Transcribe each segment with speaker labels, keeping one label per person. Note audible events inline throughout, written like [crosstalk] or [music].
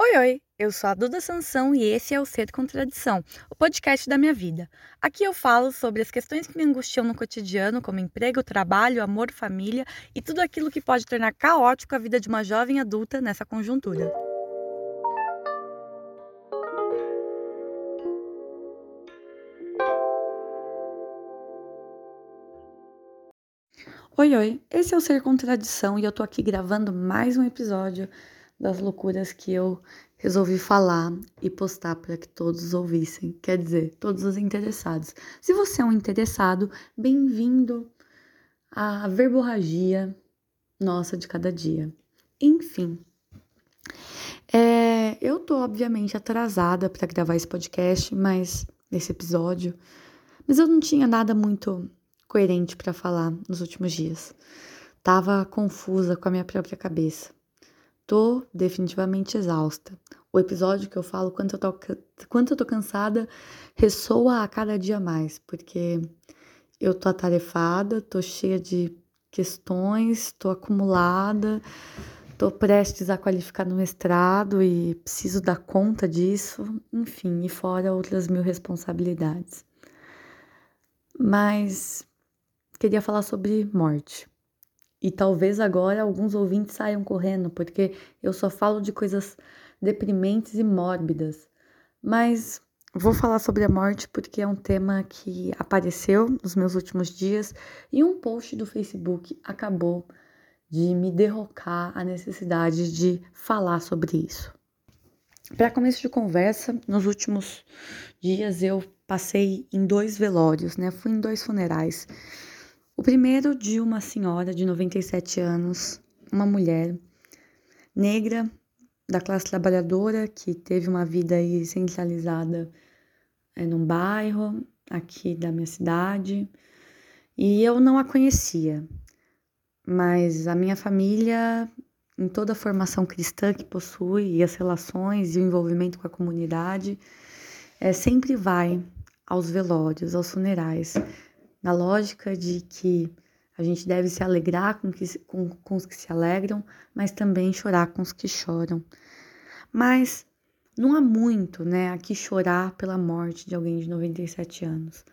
Speaker 1: Oi, oi! Eu sou a Duda Sansão e esse é o Ser Contradição, o podcast da minha vida. Aqui eu falo sobre as questões que me angustiam no cotidiano, como emprego, trabalho, amor, família e tudo aquilo que pode tornar caótico a vida de uma jovem adulta nessa conjuntura. Oi, oi! Esse é o Ser Contradição e eu tô aqui gravando mais um episódio das loucuras que eu resolvi falar e postar para que todos ouvissem. Quer dizer, todos os interessados. Se você é um interessado, bem-vindo à verborragia nossa de cada dia. Enfim, é, eu tô obviamente atrasada para gravar esse podcast, mas nesse episódio, mas eu não tinha nada muito coerente para falar nos últimos dias. Tava confusa com a minha própria cabeça. Tô definitivamente exausta. O episódio que eu falo quanto eu tô, quanto eu tô cansada ressoa a cada dia mais, porque eu tô atarefada, tô cheia de questões, tô acumulada, tô prestes a qualificar no mestrado e preciso dar conta disso, enfim, e fora outras mil responsabilidades. Mas queria falar sobre morte. E talvez agora alguns ouvintes saiam correndo, porque eu só falo de coisas deprimentes e mórbidas. Mas vou falar sobre a morte porque é um tema que apareceu nos meus últimos dias e um post do Facebook acabou de me derrocar a necessidade de falar sobre isso. Para começo de conversa, nos últimos dias eu passei em dois velórios, né? Fui em dois funerais. O primeiro de uma senhora de 97 anos, uma mulher negra da classe trabalhadora que teve uma vida aí centralizada é, num bairro aqui da minha cidade e eu não a conhecia, mas a minha família, em toda a formação cristã que possui e as relações e o envolvimento com a comunidade, é, sempre vai aos velórios, aos funerais na lógica de que a gente deve se alegrar com, que, com, com os que se alegram, mas também chorar com os que choram. Mas não há muito, né, aqui chorar pela morte de alguém de 97 anos.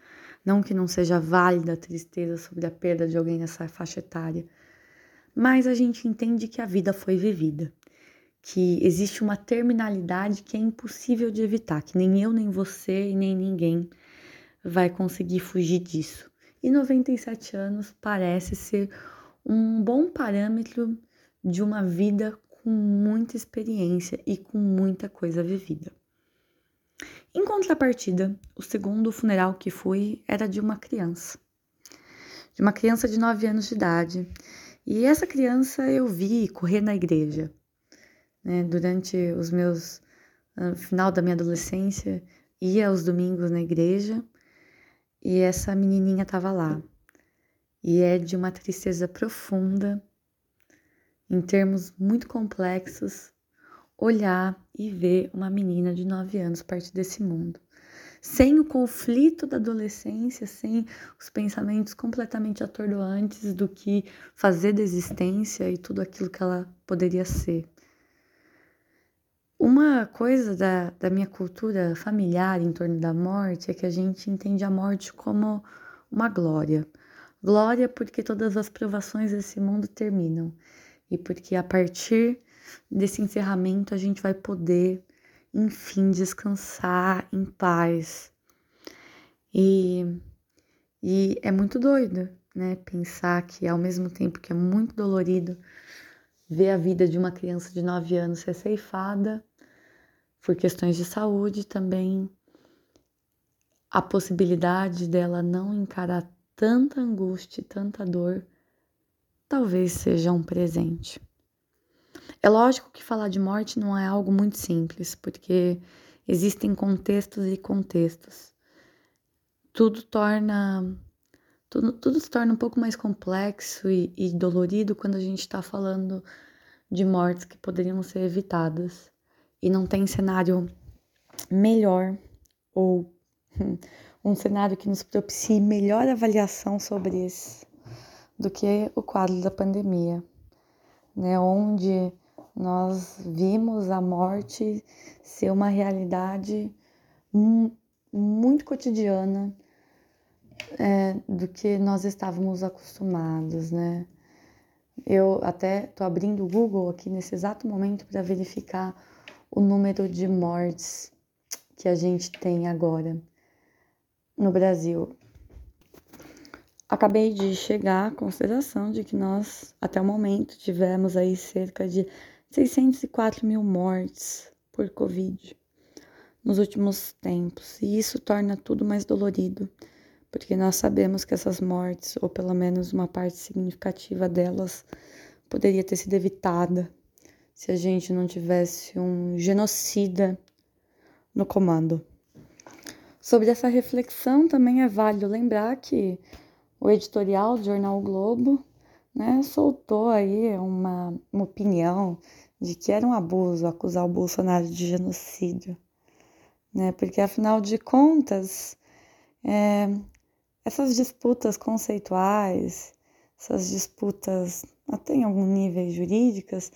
Speaker 1: Não que não seja válida a tristeza sobre a perda de alguém nessa faixa etária, mas a gente entende que a vida foi vivida, que existe uma terminalidade que é impossível de evitar, que nem eu, nem você e nem ninguém vai conseguir fugir disso e 97 anos parece ser um bom parâmetro de uma vida com muita experiência e com muita coisa vivida. Em contrapartida, o segundo funeral que fui era de uma criança, de uma criança de 9 anos de idade. E essa criança eu vi correr na igreja. Né? Durante os meus. Ah, final da minha adolescência, ia aos domingos na igreja e essa menininha estava lá. E é de uma tristeza profunda, em termos muito complexos, olhar e ver uma menina de 9 anos partir desse mundo. Sem o conflito da adolescência, sem os pensamentos completamente atordoantes do que fazer da existência e tudo aquilo que ela poderia ser. Uma coisa da, da minha cultura familiar em torno da morte é que a gente entende a morte como uma glória. Glória porque todas as provações desse mundo terminam e porque a partir desse encerramento a gente vai poder, enfim, descansar em paz. E, e é muito doido, né? Pensar que ao mesmo tempo que é muito dolorido ver a vida de uma criança de 9 anos ser ceifada por questões de saúde também, a possibilidade dela não encarar tanta angústia, tanta dor, talvez seja um presente. É lógico que falar de morte não é algo muito simples, porque existem contextos e contextos. Tudo torna tudo, tudo se torna um pouco mais complexo e, e dolorido quando a gente está falando de mortes que poderiam ser evitadas. E não tem cenário melhor ou [laughs] um cenário que nos propicie melhor avaliação sobre isso do que o quadro da pandemia, né? Onde nós vimos a morte ser uma realidade muito cotidiana é, do que nós estávamos acostumados, né? Eu até tô abrindo o Google aqui nesse exato momento para verificar o número de mortes que a gente tem agora no Brasil. Acabei de chegar à consideração de que nós, até o momento, tivemos aí cerca de 604 mil mortes por Covid nos últimos tempos, e isso torna tudo mais dolorido, porque nós sabemos que essas mortes, ou pelo menos uma parte significativa delas, poderia ter sido evitada se a gente não tivesse um genocida no comando. Sobre essa reflexão, também é válido lembrar que o editorial do jornal o Globo né, soltou aí uma, uma opinião de que era um abuso acusar o Bolsonaro de genocídio, né? Porque afinal de contas, é, essas disputas conceituais, essas disputas até em algum nível jurídicas,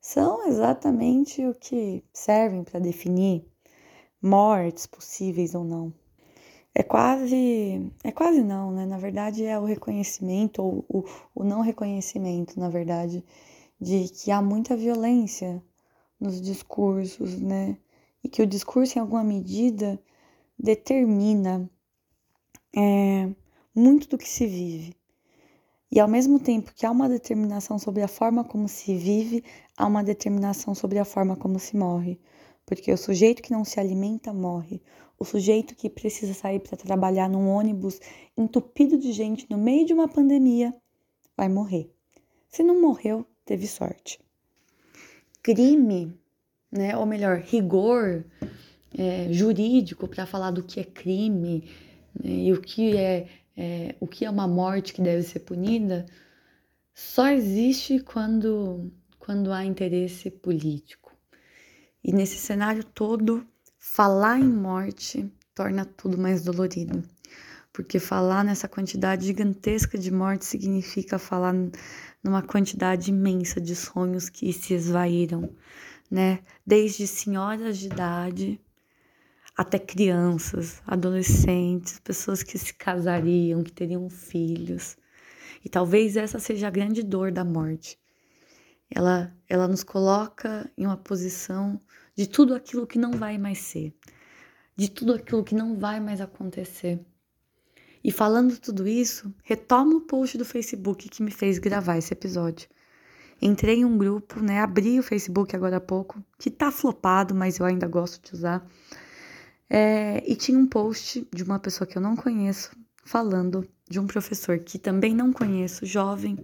Speaker 1: são exatamente o que servem para definir mortes possíveis ou não. É quase, é quase não, né? Na verdade é o reconhecimento ou o, o não reconhecimento, na verdade, de que há muita violência nos discursos, né? E que o discurso, em alguma medida, determina é, muito do que se vive. E ao mesmo tempo que há uma determinação sobre a forma como se vive, há uma determinação sobre a forma como se morre. Porque o sujeito que não se alimenta morre. O sujeito que precisa sair para trabalhar num ônibus entupido de gente no meio de uma pandemia vai morrer. Se não morreu, teve sorte. Crime, né, ou melhor, rigor é, jurídico para falar do que é crime né, e o que é, é, o que é uma morte que deve ser punida, só existe quando, quando há interesse político. E nesse cenário todo, falar em morte torna tudo mais dolorido. Porque falar nessa quantidade gigantesca de morte significa falar numa quantidade imensa de sonhos que se esvaíram, né? Desde senhoras de idade até crianças, adolescentes, pessoas que se casariam, que teriam filhos. E talvez essa seja a grande dor da morte. Ela, ela nos coloca em uma posição de tudo aquilo que não vai mais ser, de tudo aquilo que não vai mais acontecer. E falando tudo isso, retomo o post do Facebook que me fez gravar esse episódio. Entrei em um grupo, né? Abri o Facebook agora há pouco, que tá flopado, mas eu ainda gosto de usar. É, e tinha um post de uma pessoa que eu não conheço, falando de um professor que também não conheço, jovem,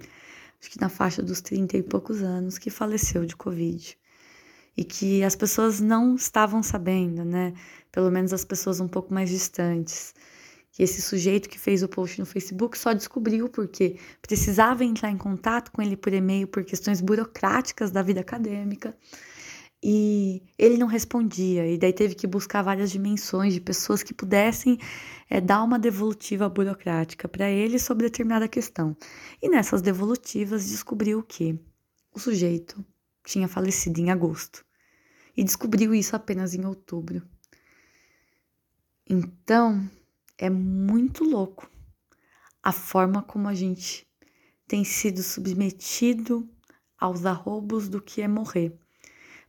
Speaker 1: acho que na faixa dos 30 e poucos anos, que faleceu de Covid. E que as pessoas não estavam sabendo, né? Pelo menos as pessoas um pouco mais distantes que esse sujeito que fez o post no Facebook só descobriu porque precisava entrar em contato com ele por e-mail por questões burocráticas da vida acadêmica e ele não respondia e daí teve que buscar várias dimensões de pessoas que pudessem é, dar uma devolutiva burocrática para ele sobre determinada questão. E nessas devolutivas descobriu que o sujeito tinha falecido em agosto e descobriu isso apenas em outubro. Então é muito louco a forma como a gente tem sido submetido aos arrobos do que é morrer,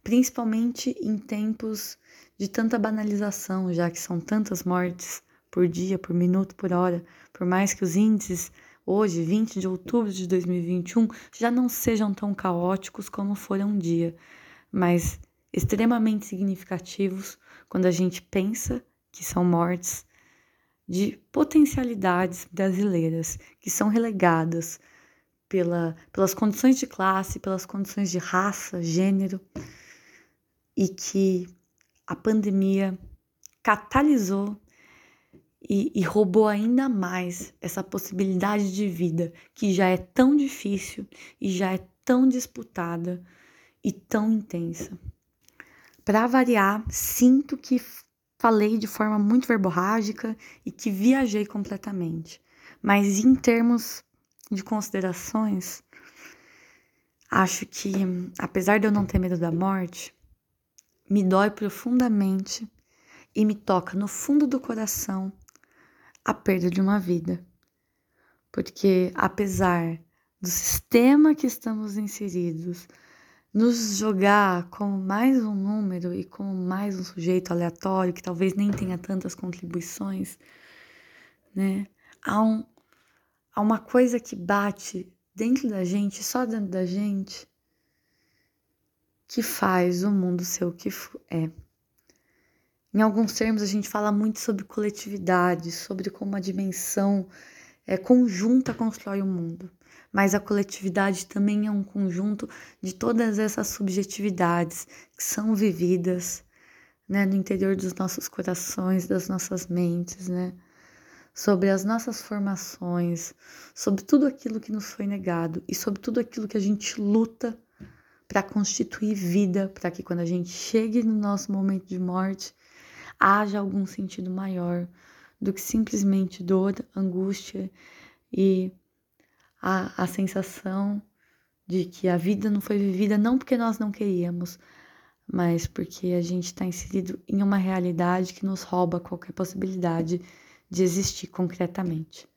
Speaker 1: principalmente em tempos de tanta banalização, já que são tantas mortes por dia, por minuto, por hora, por mais que os índices hoje, 20 de outubro de 2021, já não sejam tão caóticos como foram um dia, mas extremamente significativos quando a gente pensa que são mortes de potencialidades brasileiras que são relegadas pela, pelas condições de classe, pelas condições de raça, gênero, e que a pandemia catalisou e, e, roubou ainda mais essa possibilidade de vida que já é tão difícil e já é tão disputada e tão intensa. Para variar, sinto que falei de forma muito verborrágica e que viajei completamente. Mas em termos de considerações, acho que, apesar de eu não ter medo da morte, me dói profundamente e me toca no fundo do coração a perda de uma vida. Porque, apesar do sistema que estamos inseridos nos jogar como mais um número e como mais um sujeito aleatório que talvez nem tenha tantas contribuições, né? Há, um, há uma coisa que bate dentro da gente, só dentro da gente, que faz o mundo ser o que é. Em alguns termos, a gente fala muito sobre coletividade, sobre como a dimensão é, conjunta constrói o mundo. Mas a coletividade também é um conjunto de todas essas subjetividades que são vividas né, no interior dos nossos corações, das nossas mentes, né? sobre as nossas formações, sobre tudo aquilo que nos foi negado e sobre tudo aquilo que a gente luta para constituir vida, para que quando a gente chegue no nosso momento de morte, haja algum sentido maior do que simplesmente dor, angústia e a, a sensação de que a vida não foi vivida não porque nós não queríamos, mas porque a gente está inserido em uma realidade que nos rouba qualquer possibilidade de existir concretamente.